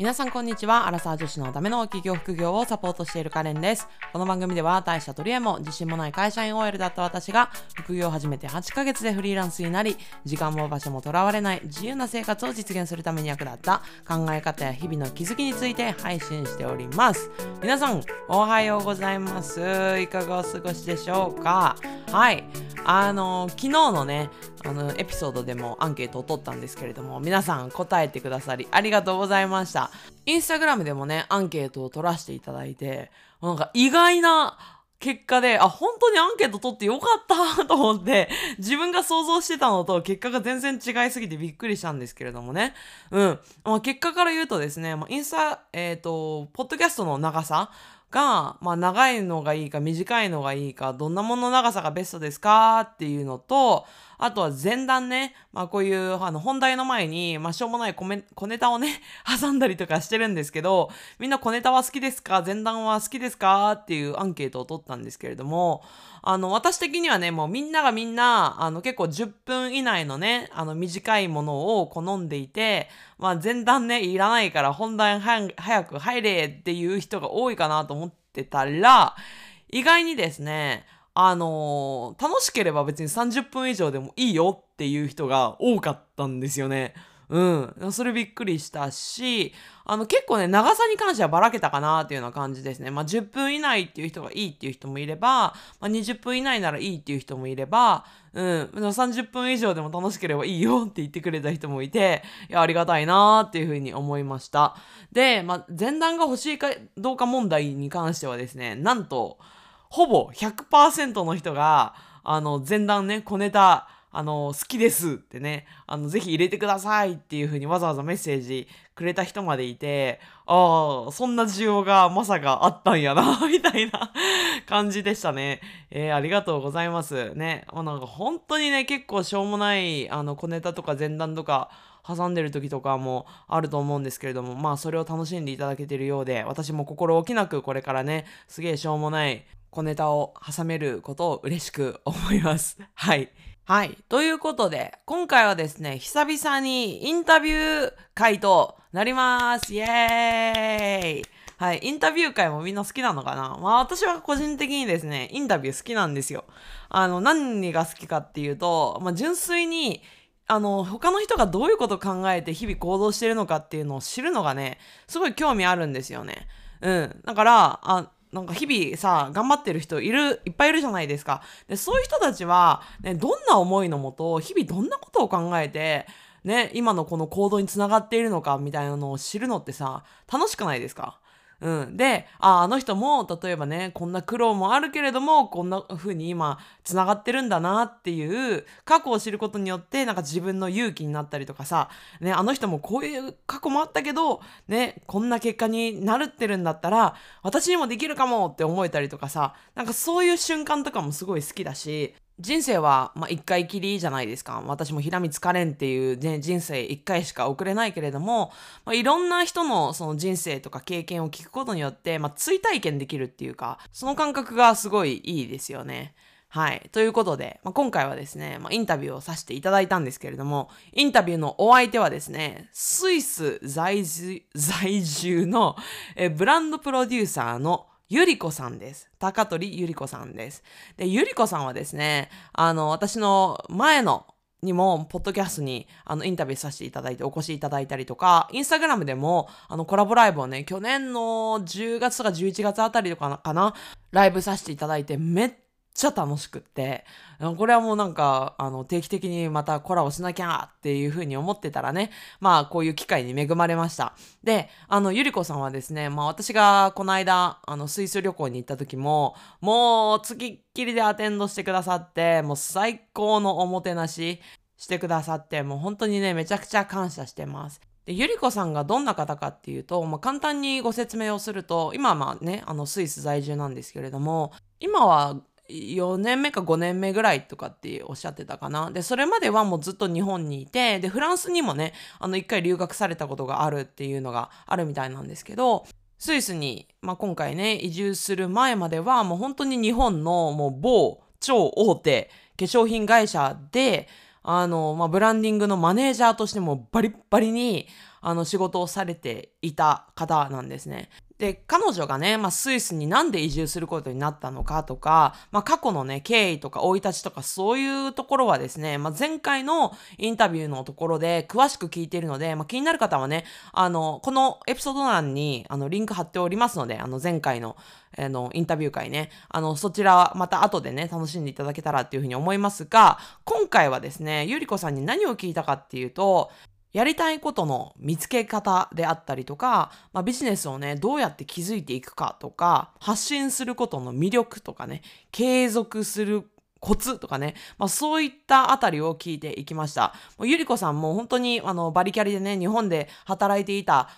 皆さんこんにちは。アラサー女子のための企業副業をサポートしているカレンです。この番組では大した取り柄も自信もない会社員 OL だった私が副業を始めて8ヶ月でフリーランスになり、時間も場所もとらわれない自由な生活を実現するために役立った考え方や日々の気づきについて配信しております。皆さん、おはようございます。いかがお過ごしでしょうか？はい。あの、昨日のね、あの、エピソードでもアンケートを取ったんですけれども、皆さん答えてくださりありがとうございました。インスタグラムでもね、アンケートを取らせていただいて、なんか意外な結果で、あ、本当にアンケート取ってよかったと思って、自分が想像してたのと結果が全然違いすぎてびっくりしたんですけれどもね。うん。まあ、結果から言うとですね、ま、インスタ、えっ、と、ポッドキャストの長さが、まあ、長いのがいいか短いのがいいか、どんなものの長さがベストですか？っていうのと、あとは前段ね、まあこういうあの本題の前に、まあしょうもない小め小ネタをね、挟んだりとかしてるんですけど、みんな小ネタは好きですか？前段は好きですか？っていうアンケートを取ったんですけれども、あの私的にはね、もうみんながみんな、あの結構10分以内のね、あの短いものを好んでいて、まあ前段ね、いらないから本題早く入れっていう人が多いかなと思ってたら、意外にですね、あのー、楽しければ別に30分以上でもいいよっていう人が多かったんですよね。うん。それびっくりしたし、あの結構ね、長さに関してはばらけたかなっていうような感じですね。まあ10分以内っていう人がいいっていう人もいれば、まあ20分以内ならいいっていう人もいれば、うん。30分以上でも楽しければいいよって言ってくれた人もいて、いや、ありがたいなーっていうふうに思いました。で、まあ前段が欲しいかどうか問題に関してはですね、なんと、ほぼ100%の人が、あの、前段ね、小ネタ、あの、好きですってね、あの、ぜひ入れてくださいっていう風にわざわざメッセージくれた人までいて、ああ、そんな需要がまさかあったんやな、みたいな感じでしたね。えー、ありがとうございます。ね、もうなんか本当にね、結構しょうもない、あの、小ネタとか前段とか、挟んでる時とかもあると思うんですけれども、まあそれを楽しんでいただけてるようで、私も心置きなくこれからね、すげえしょうもない小ネタを挟めることを嬉しく思います。はい。はい。ということで、今回はですね、久々にインタビュー会となります。イエーイはい。インタビュー会もみんな好きなのかな？まあ私は個人的にですね、インタビュー好きなんですよ。あの、何が好きかっていうと、まあ純粋に、あの、他の人がどういうことを考えて日々行動してるのかっていうのを知るのがね、すごい興味あるんですよね。うん。だから、あ、なんか日々さ、頑張ってる人いる、いっぱいいるじゃないですか。で、そういう人たちは、ね、どんな思いのもと、日々どんなことを考えて、ね、今のこの行動につながっているのかみたいなのを知るのってさ、楽しくないですか？うん。で、あ、あの人も、例えばね、こんな苦労もあるけれども、こんな風に今、繋がってるんだなっていう、過去を知ることによって、なんか自分の勇気になったりとかさ、ね、あの人もこういう過去もあったけど、ね、こんな結果になるってるんだったら、私にもできるかもって思えたりとかさ、なんかそういう瞬間とかもすごい好きだし、人生は、まあ、一回きりじゃないですか。私も平光カレンっていう、ね、人生一回しか送れないけれども、まあ、いろんな人のその人生とか経験を聞くことによって、まあ、追体験できるっていうか、その感覚がすごいいいですよね。はい。ということで、まあ、今回はですね、まあ、インタビューをさせていただいたんですけれども、インタビューのお相手はですね、スイス在住在住のえブランドプロデューサーのゆりこさんです。高取ゆりこさんです。で、ゆりこさんはですね、あの、私の前のにも、ポッドキャストに、あの、インタビューさせていただいて、お越しいただいたりとか、インスタグラムでも、あの、コラボライブをね、去年の10月とか11月あたりとか、かなライブさせていただいて、めっっちゃ楽しくって、これはもうなんか、あの、定期的にまたコラボしなきゃっていう風に思ってたらね、まあ、こういう機会に恵まれました。で、あの、ゆりこさんはですね、まあ私がこの間、あの、スイス旅行に行った時も、もう、つきっきりでアテンドしてくださって、もう最高のおもてなししてくださって、もう本当にね、めちゃくちゃ感謝してます。で、ゆりこさんがどんな方かっていうと、まあ、簡単にご説明をすると、今はまあね、あの、スイス在住なんですけれども、今は4年目か5年目ぐらいとかっておっしゃってたかな。で、それまではもうずっと日本にいて、で、フランスにもね、あの、一回留学されたことがあるっていうのがあるみたいなんですけど、スイスに、まあ、今回ね、移住する前までは、もう本当に日本のもう某超大手化粧品会社で、あの、まあ、ブランディングのマネージャーとしてもバリッバリに、あの仕事をされていた方なんですね。で、彼女がね、まあ、スイスになんで移住することになったのかとか、まあ、過去のね、経緯とか生い立ちとかそういうところはですね、まあ、前回のインタビューのところで詳しく聞いているので、まあ、気になる方はね、あの、このエピソード欄にあのリンク貼っておりますので、あの前回のあのインタビュー会ね、あの、そちらはまた後でね、楽しんでいただけたらっていうふうに思いますが、今回はですね、ゆりこさんに何を聞いたかっていうと、やりたいことの見つけ方であったりとか、まあ、ビジネスをね、どうやって築いていくかとか、発信することの魅力とかね、継続するコツとかね、まあ、そういったあたりを聞いていきました。ゆりこさんも本当にあのバリキャリでね、日本で働いていた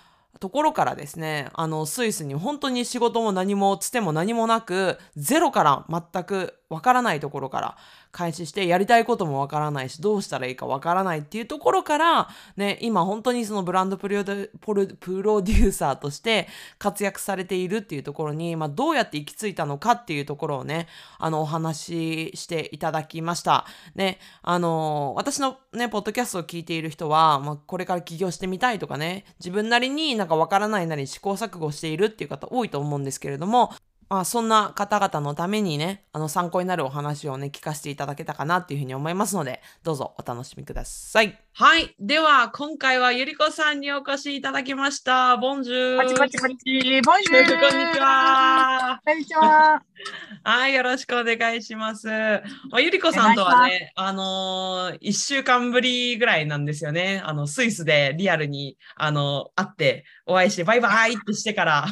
ところからですね、あの、スイスに本当に仕事も何もつても何もなく、ゼロから全くわからないところから開始してやりたいこともわからないしどうしたらいいかわからないっていうところからね今本当にそのブランドプロデューサーとして活躍されているっていうところに、まあ、どうやって行き着いたのかっていうところをねあのお話ししていただきました。ねあの私のねポッドキャストを聞いている人は、まあ、これから起業してみたいとかね自分なりになんかわからないなり試行錯誤しているっていう方多いと思うんですけれどもまあ、そんな方々のためにね、あの参考になるお話をね、聞かせていただけたかなっていうふうに思いますので、どうぞお楽しみください。はい。では、今回はゆりこさんにお越しいただきました。ボンジュー。こちこちこち。ボンジュー。こんにちは。こんにちは。はい、よろしくお願いします。まあ、ゆりこさんとはね、あのー、1週間ぶりぐらいなんですよね。あの、スイスでリアルに、あの、会って、お会いして、バイバイってしてから、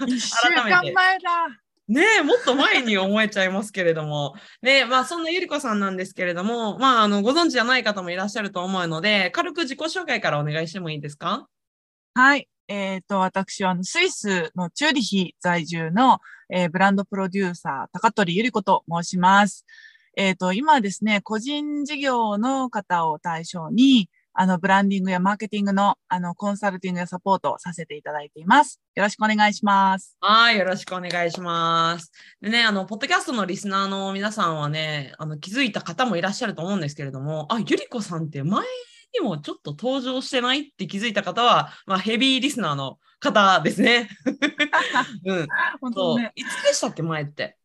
1週間前だ。ねえ、もっと前に思えちゃいますけれども。ねまあそんなゆりこさんなんですけれども、まああの、ご存知じゃない方もいらっしゃると思うので、軽く自己紹介からお願いしてもいいですか？はい。えっ、ー、と、私はあのスイスのチューリヒ在住の、えー、ブランドプロデューサー、高取ゆり子と申します。えっ、ー、と、今ですね、個人事業の方を対象に、あの、ブランディングやマーケティングの、あの、コンサルティングやサポートをさせていただいています。よろしくお願いします。はい、よろしくお願いします。でね、あの、ポッドキャストのリスナーの皆さんはね、あの、気づいた方もいらっしゃると思うんですけれども、あ、ゆりこさんって前にもちょっと登場してないって気づいた方は、まあ、ヘビーリスナーの方ですね。うん。本当ね、いつでしたっけ、前って？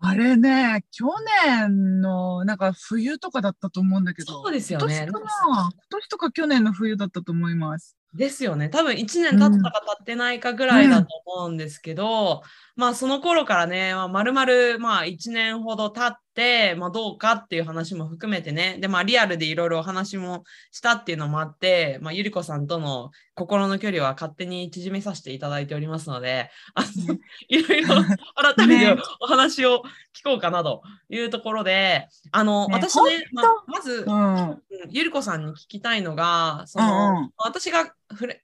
あれね、去年のなんか冬とかだったと思うんだけど。そうですよね。今年今年とか去年の冬だったと思います。ですよね。多分1年経ったか経ってないかぐらいだと思うんですけど、うん、まあその頃からね、まあ、丸々まあ1年ほど経って、まあどうかっていう話も含めてね、でまあリアルでいろいろお話もしたっていうのもあって、まあゆりこさんとの心の距離は勝手に縮めさせていただいておりますので、あの、いろいろ改めてお話を聞こうかなというところで、あの、ね、私ね、ままず、うん、ゆりこさんに聞きたいのが、その、うんうん、私が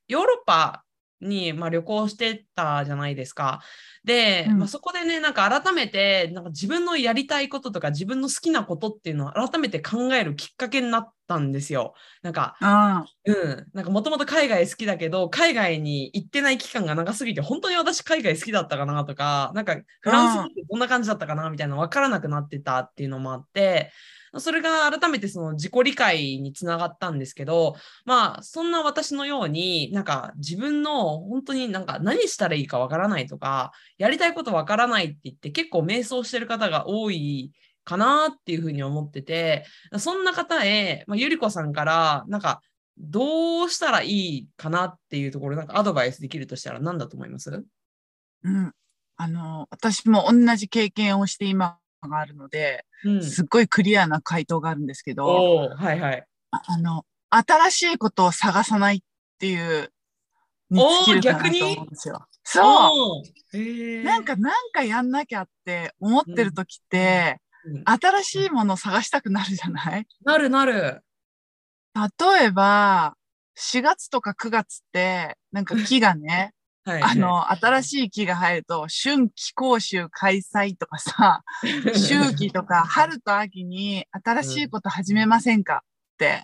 ヨーロッパに、まあ、旅行してたじゃないですか。で、うん、まあ、そこでね、なんか改めて、なんか自分のやりたいこととか自分の好きなことっていうのを改めて考えるきっかけになったんですよ。なんか、うん。なんかもともと海外好きだけど、海外に行ってない期間が長すぎて、本当に私海外好きだったかなとか、なんかフランスってどんな感じだったかなみたいなの分からなくなってたっていうのもあって、それが改めてその自己理解につながったんですけど、まあ、そんな私のように、なんか自分の本当になんか何したらいいかわからないとか、やりたいことわからないって言って結構迷走してる方が多いかなっていうふうに思ってて、そんな方へ、まあ、ゆりこさんから、なんか、どうしたらいいかなっていうところ、なんかアドバイスできるとしたら何だと思います？うん。あの、私も同じ経験をして今があるので、うん、すっごいクリアな回答があるんですけど、はいはい、ああの、新しいことを探さないっていうに尽きるかなと思うんですよ。そう。なんか、なんかやんなきゃって思ってる時って、うん。うん、新しいものを探したくなるじゃない？なるなる。例えば、4月とか9月って、なんか木がね、はい、あの、新しい木が入ると、春季講習開催とかさ、秋季とか、春と秋に新しいこと始めませんかって。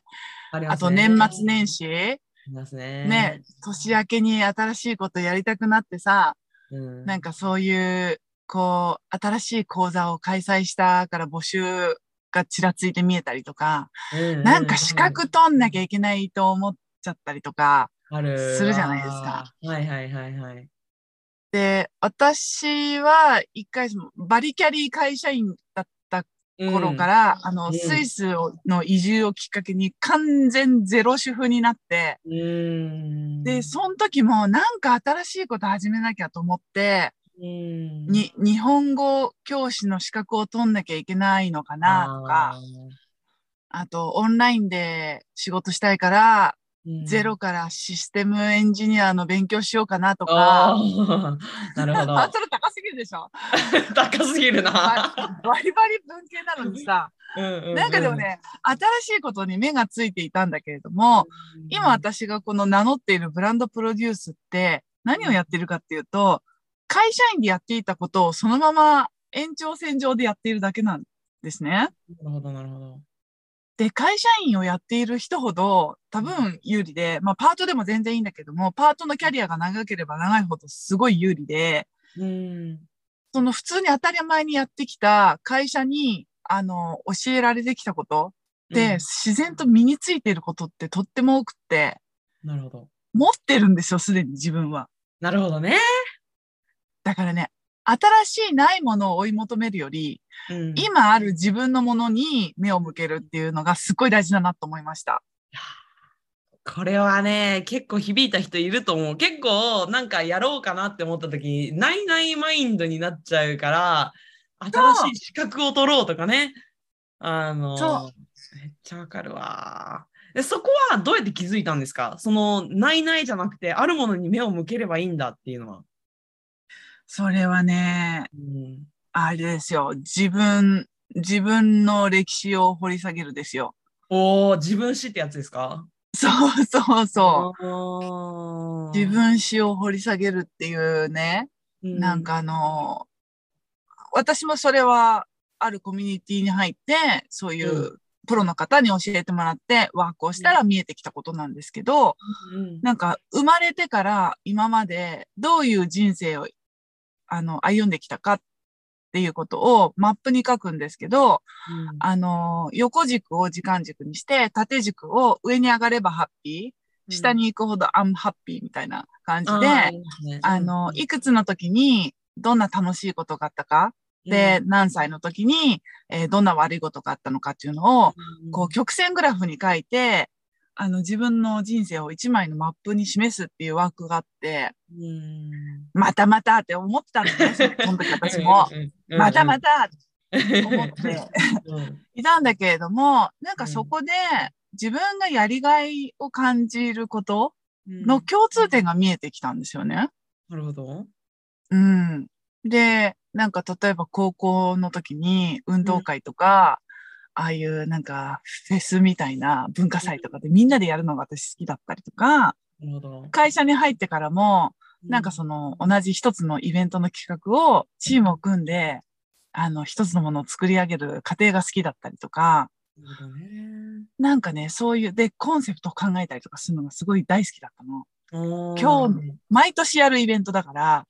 うん、あと年末年始、ね、ね、年明けに新しいことやりたくなってさ、うん、なんかそういう、こう、新しい講座を開催したから募集がちらついて見えたりとか、うんうんうん、なんか資格取んなきゃいけないと思っちゃったりとかするじゃないですか。はいはいはいはい。で、私は一回バリキャリー会社員だった頃から、うん、あの、うん、スイスの移住をきっかけに完全ゼロ主婦になって、うん、で、その時もなんか新しいこと始めなきゃと思って、に、日本語教師の資格を取んなきゃいけないのかなとか、あと、オンラインで仕事したいから、ゼロからシステムエンジニアの勉強しようかなとか。なるほど。ハードル高すぎるでしょ？高すぎるな。バリバリ文系なのにさ、なんかでもね、新しいことに目がついていたんだけれども、うん、今私がこの名乗っているブランドプロデュースって何をやってるかっていうと、会社員でやっていたことをそのまま延長線上でやっているだけなんですね。なるほど、なるほど。で、会社員をやっている人ほど多分有利で、まあパートでも全然いいんだけども、パートのキャリアが長ければ長いほどすごい有利で、うん、その普通に当たり前にやってきた会社に、あの、教えられてきたことで、うん、自然と身についていることってとっても多くて、なるほど。持ってるんですよ、すでに自分は。なるほどね。だからね、新しいないものを追い求めるより、うん、今ある自分のものに目を向けるっていうのがすっごい大事だなと思いました。これはね、結構響いた人いると思う。結構なんかやろうかなって思った時、ないないマインドになっちゃうから、新しい資格を取ろうとかね。あの、めっちゃわかるわ。でそこはどうやって気づいたんですか？その、ないないじゃなくて、あるものに目を向ければいいんだっていうのは。それはね、うん、あれですよ。自分、自分の歴史を掘り下げるですよ。おお、自分史ってやつですか？そうそうそう。自分史を掘り下げるっていうね、うん、なんかあの、私もそれはあるコミュニティに入って、そういうプロの方に教えてもらってワークをしたら見えてきたことなんですけど、うん、なんか生まれてから今までどういう人生をあの、歩んできたかっていうことをマップに書くんですけど、うん、あの、横軸を時間軸にして、縦軸を上に上がればハッピー、下に行くほどアンハッピーみたいな感じで、あね、あの、いくつの時にどんな楽しいことがあったか、で、うん、何歳の時に、えー、どんな悪いことがあったのかっていうのを、うん、こう曲線グラフに書いて、あの自分の人生を一枚のマップに示すっていうワークがあって、またまたって思ってたんですよ、その時私も。またまたって思っていたんだけれども、なんかそこで自分がやりがいを感じることの共通点が見えてきたんですよね。なるほど。うん。で、なんか例えば高校の時に運動会とか、ああいうなんかフェスみたいな文化祭とかでみんなでやるのが私好きだったりとか、会社に入ってからも、なんかその同じ一つのイベントの企画をチームを組んで、あの一つのものを作り上げる過程が好きだったりとか、なんかね、そういう、で、コンセプトを考えたりとかするのがすごい大好きだったの。今日、毎年やるイベントだから、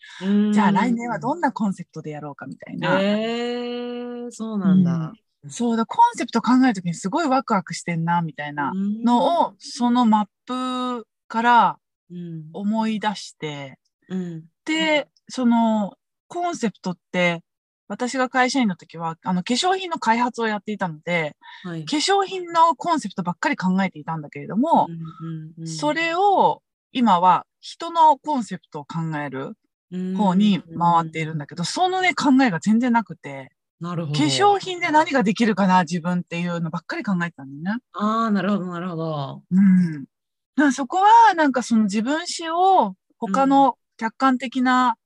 じゃあ来年はどんなコンセプトでやろうかみたいな。えー、そうなんだ。そうだ、コンセプト考えるときにすごいワクワクしてんな、みたいなのを、そのマップから思い出して、うん、で、そのコンセプトって、私が会社員の時は、あの、化粧品の開発をやっていたので、はい、化粧品のコンセプトばっかり考えていたんだけれども、うんうんうん、それを今は人のコンセプトを考える方に回っているんだけど、そのね、考えが全然なくて、なるほど。化粧品で何ができるかな、自分っていうのばっかり考えてたんだよね。ああ、なるほど、なるほど。うん。だそこは、なんかその自分史を他の客観的な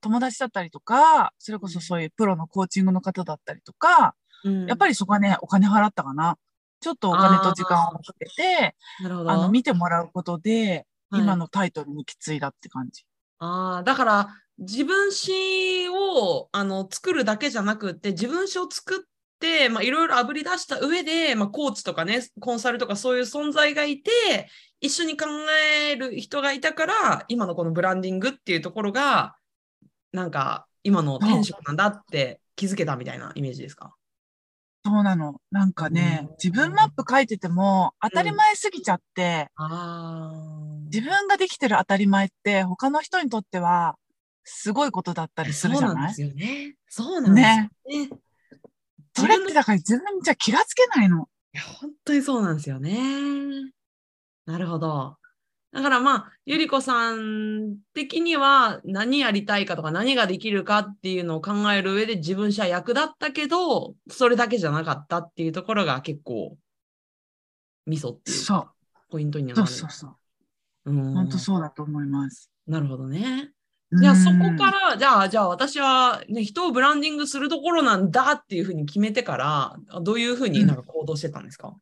友達だったりとか、それこそそういうプロのコーチングの方だったりとか、うん、やっぱりそこはね、お金払ったかな。ちょっとお金と時間をかけて、あの、見てもらうことで、今のタイトルにきついだって感じ。ああ、だから、自分史をあの作るだけじゃなくって自分史を作っていろいろあぶり出した上で、まあ、コーチとかねコンサルとかそういう存在がいて一緒に考える人がいたから今のこのブランディングっていうところがなんか今の転職なんだって気づけたみたいなイメージですか？そうなの。なんかね、自分マップ書いてても当たり前すぎちゃって、うん、自分ができてる当たり前って他の人にとってはすごいことだったりするじゃない？そうなんですよね。そうなんですよね。ねそれってだから自分じゃ気がつけないの。いや、本当にそうなんですよね。なるほど。だからまあ、ゆりこさん的には何やりたいかとか何ができるかっていうのを考える上で自分じゃ役立ったけど、それだけじゃなかったっていうところが結構、ミソっていうか、ポイントになる。そうそうそう。うん、本当そうだと思います。なるほどね。じゃあそこから、じゃあ、じゃあ私は、ね、人をブランディングするところなんだっていうふうに決めてから、どういうふうになんか行動してたんですか、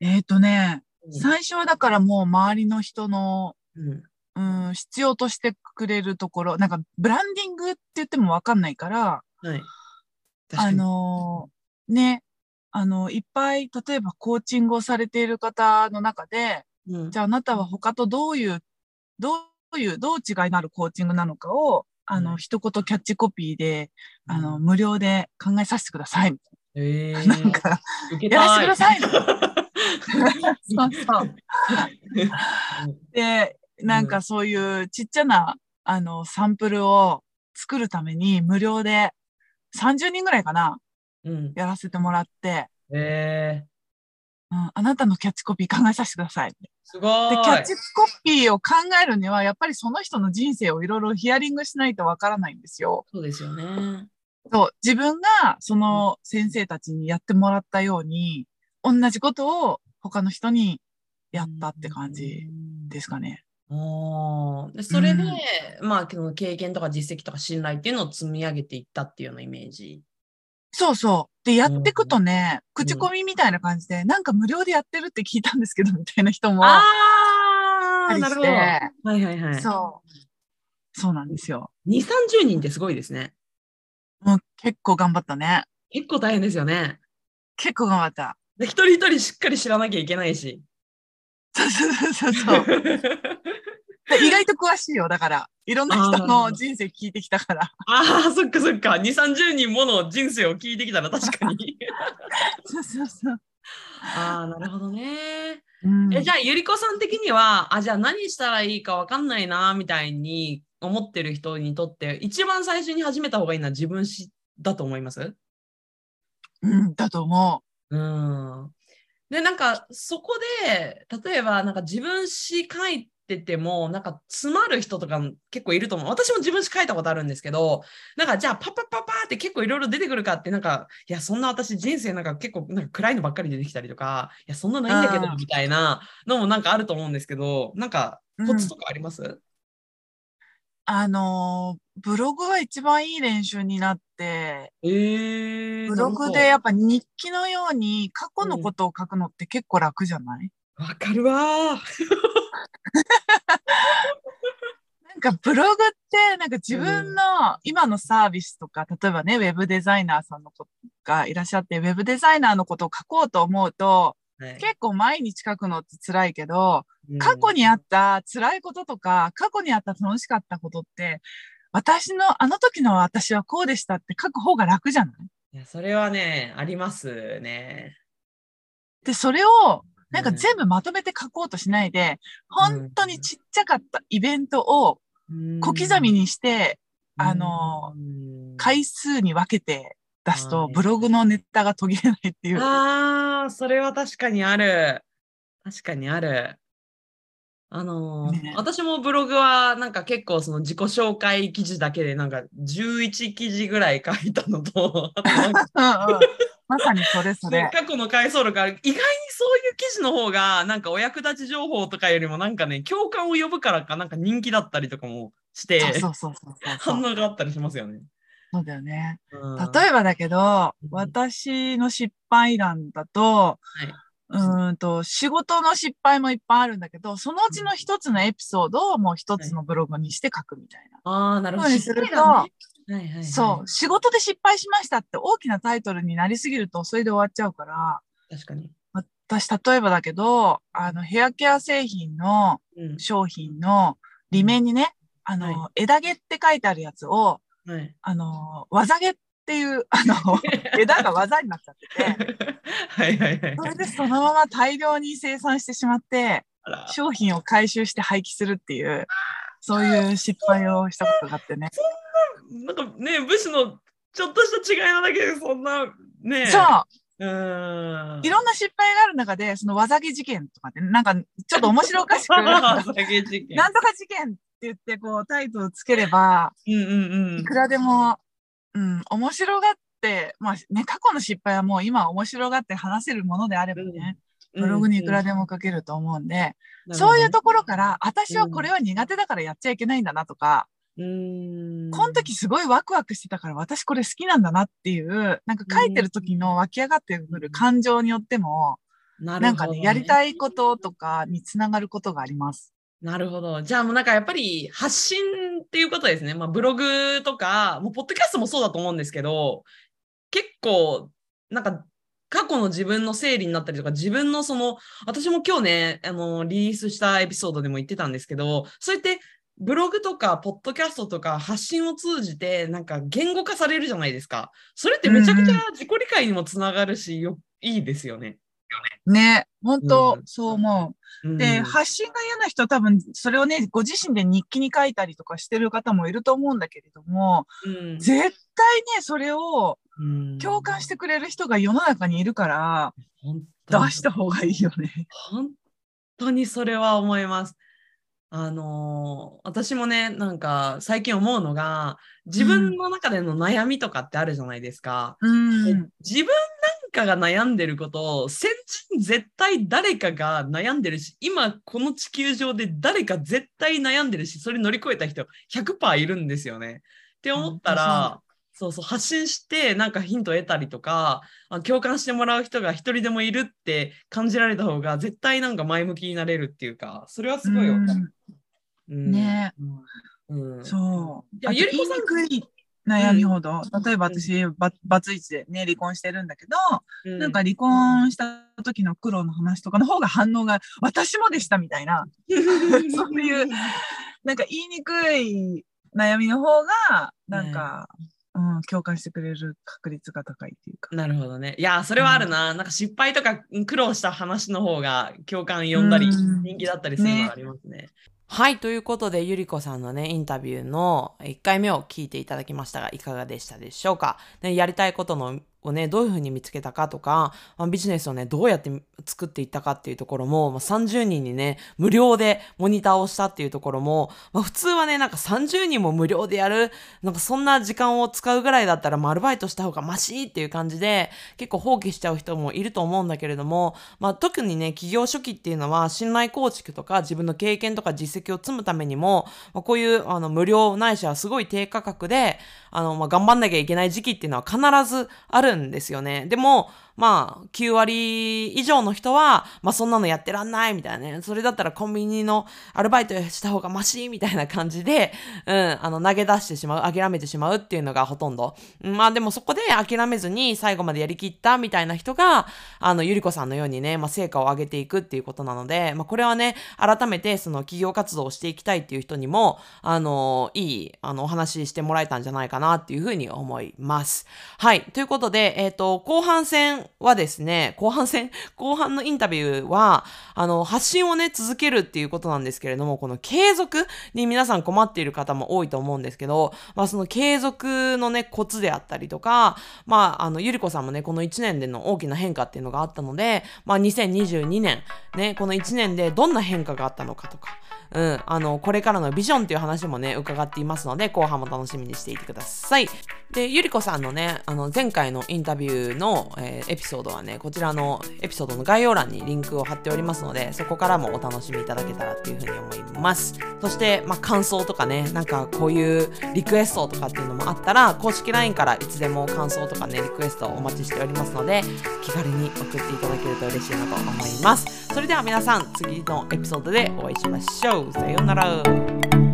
うん、えっ、ー、とね、最初はだからもう周りの人の、うん、うん、必要としてくれるところ、なんかブランディングって言ってもわかんないから、はい、あのー、ね、あの、いっぱい、例えばコーチングをされている方の中で、うん、じゃああなたは他とどういう、どういう、どう違いのあるコーチングなのかを、あの、うん、一言キャッチコピーで、あの、無料で考えさせてください。えー、なんか、やらせてください。そうそう。で、なんかそういうちっちゃな、あの、サンプルを作るために無料で30人ぐらいかな、うん、やらせてもらって、えー、うん、あなたのキャッチコピー考えさせてください。すごい。で、キャッチコピーを考えるには、やっぱりその人の人生をいろいろヒアリングしないとわからないんですよ。そうですよね。そう、自分がその先生たちにやってもらったように、同じことを他の人にやったって感じですかね。おでそれで、うん、まあ経験とか実績とか信頼っていうのを積み上げていったっていうようなイメージ。そうそう。で、やっていくとね、うん、口コミみたいな感じで、なんか無料でやってるって聞いたんですけど、みたいな人も。ああ、なるほど。はいはいはい。そう。そうなんですよ。2、30人ってすごいですね。もう結構頑張ったね。結構大変ですよね。結構頑張った。で一人一人しっかり知らなきゃいけないし。そうそうそうそう。意外と詳しいよ、だから。いろんな人の人生聞いてきたから。ああ、そっかそっか。2、30人もの人生を聞いてきたら確かに。そうそうそう。ああ、なるほどね。うん、えじゃあ、ゆりこさん的には、あ、じゃあ何したらいいか分かんないな、みたいに思ってる人にとって、一番最初に始めた方がいいのは自分しだと思います？うん、だと思う。うん。で、なんか、そこで、例えば、なんか自分詩書いてても、なんか詰まる人とか結構いると思う。私も自分詩書いたことあるんですけど、なんか、じゃあ、パパパパって結構いろいろ出てくるかって、なんか、いや、そんな私人生なんか結構なんか暗いのばっかり出てきたりとか、いや、そんなのいいんだけど、みたいなのもなんかあると思うんですけど、なんか、コツとかあります、うん。あのブログが一番いい練習になって、えー、ブログでやっぱ日記のように過去のことを書くのって結構楽じゃない？わ、うん、かるわなんかブログってなんか自分の今のサービスとか、例えばね、ウェブデザイナーさんの子がいらっしゃって、ウェブデザイナーのことを書こうと思うと、はい、結構毎日書くのって辛いけど、過去にあった辛いこととか、過去にあった楽しかったことって、私の、あの時の私はこうでしたって書く方が楽じゃない？いや、それはね、ありますね。で、それを、なんか全部まとめて書こうとしないで、うん、本当にちっちゃかったイベントを小刻みにして、うん、あの、回数に分けて出すと、ブログのネタが途切れないっていう。ああ、それは確かにある。確かにある。あのーね、私もブログはなんか結構その自己紹介記事だけでなんか11記事ぐらい書いたのとまさにそれそれ。過去の回想録が意外にそういう記事の方がなんかお役立ち情報とかよりもなんかね共感を呼ぶからかなんか人気だったりとかもして反応があったりしますよね。そうだよね。うん、例えばだけど、私の失敗談だと、はいうんと、仕事の失敗もいっぱいあるんだけど、そのうちの一つのエピソードをもう一つのブログにして書くみたいな。ああ、なるほど。にすると、はいはいはい、そう、仕事で失敗しましたって大きなタイトルになりすぎるとそれで終わっちゃうから、確かに。私、例えばだけど、あの、ヘアケア製品の商品の里面にね、うん、あの、はい、枝毛って書いてあるやつを、はい、あの、技毛ってっていう あの枝が技になっちゃってて。はいはいはい、それでそのまま大量に生産してしまって商品を回収して廃棄するっていうそういう失敗をしたことがあってね。なんかね武士のちょっとした違いなだけでそんなね。そう。うん。いろんな失敗がある中で、その技毛事件とかって、なんかちょっと面白おかしく、なんとか事件って言って、こう、タイトルつければ、うんうんうん、いくらでも、うん、面白がって、まあね、過去の失敗はもう今面白がって話せるものであればね、ブログにいくらでも書けると思うんで、うんうん、そういうところから、私はこれは苦手だからやっちゃいけないんだなとか、うん、この時すごいワクワクしてたから私これ好きなんだなっていう、なんか書いてる時の湧き上がってくる感情によっても、なね、なんかね、やりたいこととかにつながることがあります。なるほど。じゃあもうなんかやっぱり発信っていうことですね。まあブログとか、もうポッドキャストもそうだと思うんですけど、結構なんか過去の自分の整理になったりとか、自分のその、私も今日ね、あの、リリースしたエピソードでも言ってたんですけど、そうやってブログとか、ポッドキャストとか発信を通じて、なんか言語化されるじゃないですか。それってめちゃくちゃ自己理解にもつながるし、よいいですよね。ね、本当、うん、そう思う。うん、で、発信が嫌な人多分、それをね、ご自身で日記に書いたりとかしてる方もいると思うんだけれども、うん、絶対ね、それを共感してくれる人が世の中にいるから、出した方がいいよね。本当にそれは思います。あのー、私もね、なんか最近思うのが、自分の中での悩みとかってあるじゃないですか。うん、自分なんかが悩んでることを、先人絶対誰かが悩んでるし、今この地球上で誰か絶対悩んでるし、それ乗り越えた人100%いるんですよね。って思ったら、そうそう発信してなんかヒントを得たりとか共感してもらう人が一人でもいるって感じられた方が絶対なんか前向きになれるっていうかそれはすごいよかる。ね、うん、そう。やゆりこさん言いにくい悩みほど、うん、例えば私、ババツイチでね、離婚してるんだけど、うん、なんか離婚した時の苦労の話とかの方が反応が、私もでしたみたいな、そういう、なんか言いにくい悩みの方が、なんか、うん、共感してくれる確率が高いっていうか。なるほどね。いや、それはあるな。うん、なんか失敗とか苦労した話の方が共感呼んだり、人気だったりするのがありますね。ねはい。ということで、ゆりこさんのね、インタビューの1回目を聞いていただきましたが、いかがでしたでしょうか？ね、やりたいことのをね、どういうふうに見つけたかとか、まあ、ビジネスをね、どうやって作っていったかっていうところも、まあ、30人にね、無料でモニターをしたっていうところも、まあ、普通はね、なんか30人も無料でやる、なんかそんな時間を使うぐらいだったら、アルバイトした方がマシっていう感じで、結構放棄しちゃう人もいると思うんだけれども、まあ、特にね、企業初期っていうのは、信頼構築とか、自分の経験とか実績を積むためにも、まあ、こういうあの無料ないしはすごい低価格で、あの、まあ、頑張んなきゃいけない時期っていうのは必ずあるんですよね。でも、まあ、9割以上の人は、まあそんなのやってらんないみたいなね。それだったらコンビニのアルバイトした方がマシみたいな感じで、うん、あの、投げ出してしまう、諦めてしまうっていうのがほとんど。まあでもそこで諦めずに最後までやりきったみたいな人が、あの、ゆりこさんのようにね、まあ成果を上げていくっていうことなので、まあこれはね、改めてその企業活動をしていきたいっていう人にも、あの、いい、あの、お話ししてもらえたんじゃないかなっていうふうに思います。はい。ということで、えっ、ー、と、後半戦はですね、後半戦、後半のインタビューは、あの、発信をね、続けるっていうことなんですけれども、この継続に皆さん困っている方も多いと思うんですけど、まあ、その継続のね、コツであったりとか、まあ、あの、ゆりこさんもね、この1年での大きな変化っていうのがあったので、まあ、2022年、ね、この1年でどんな変化があったのかとか、うん、あの、これからのビジョンっていう話もね、伺っていますので、後半も楽しみにしていてください。で、ゆりこさんのね、あの、前回のインタビューの、えー、エピソードはね、こちらのエピソードの概要欄にリンクを貼っておりますので、そこからもお楽しみいただけたらっていうふうに思います。そして、まあ、感想とかね、なんかこういうリクエストとかっていうのもあったら、公式 LINE からいつでも感想とかね、リクエストをお待ちしておりますので、気軽に送っていただけると嬉しいなと思います。それでは皆さん、次のエピソードでお会いしましょう。さようなら。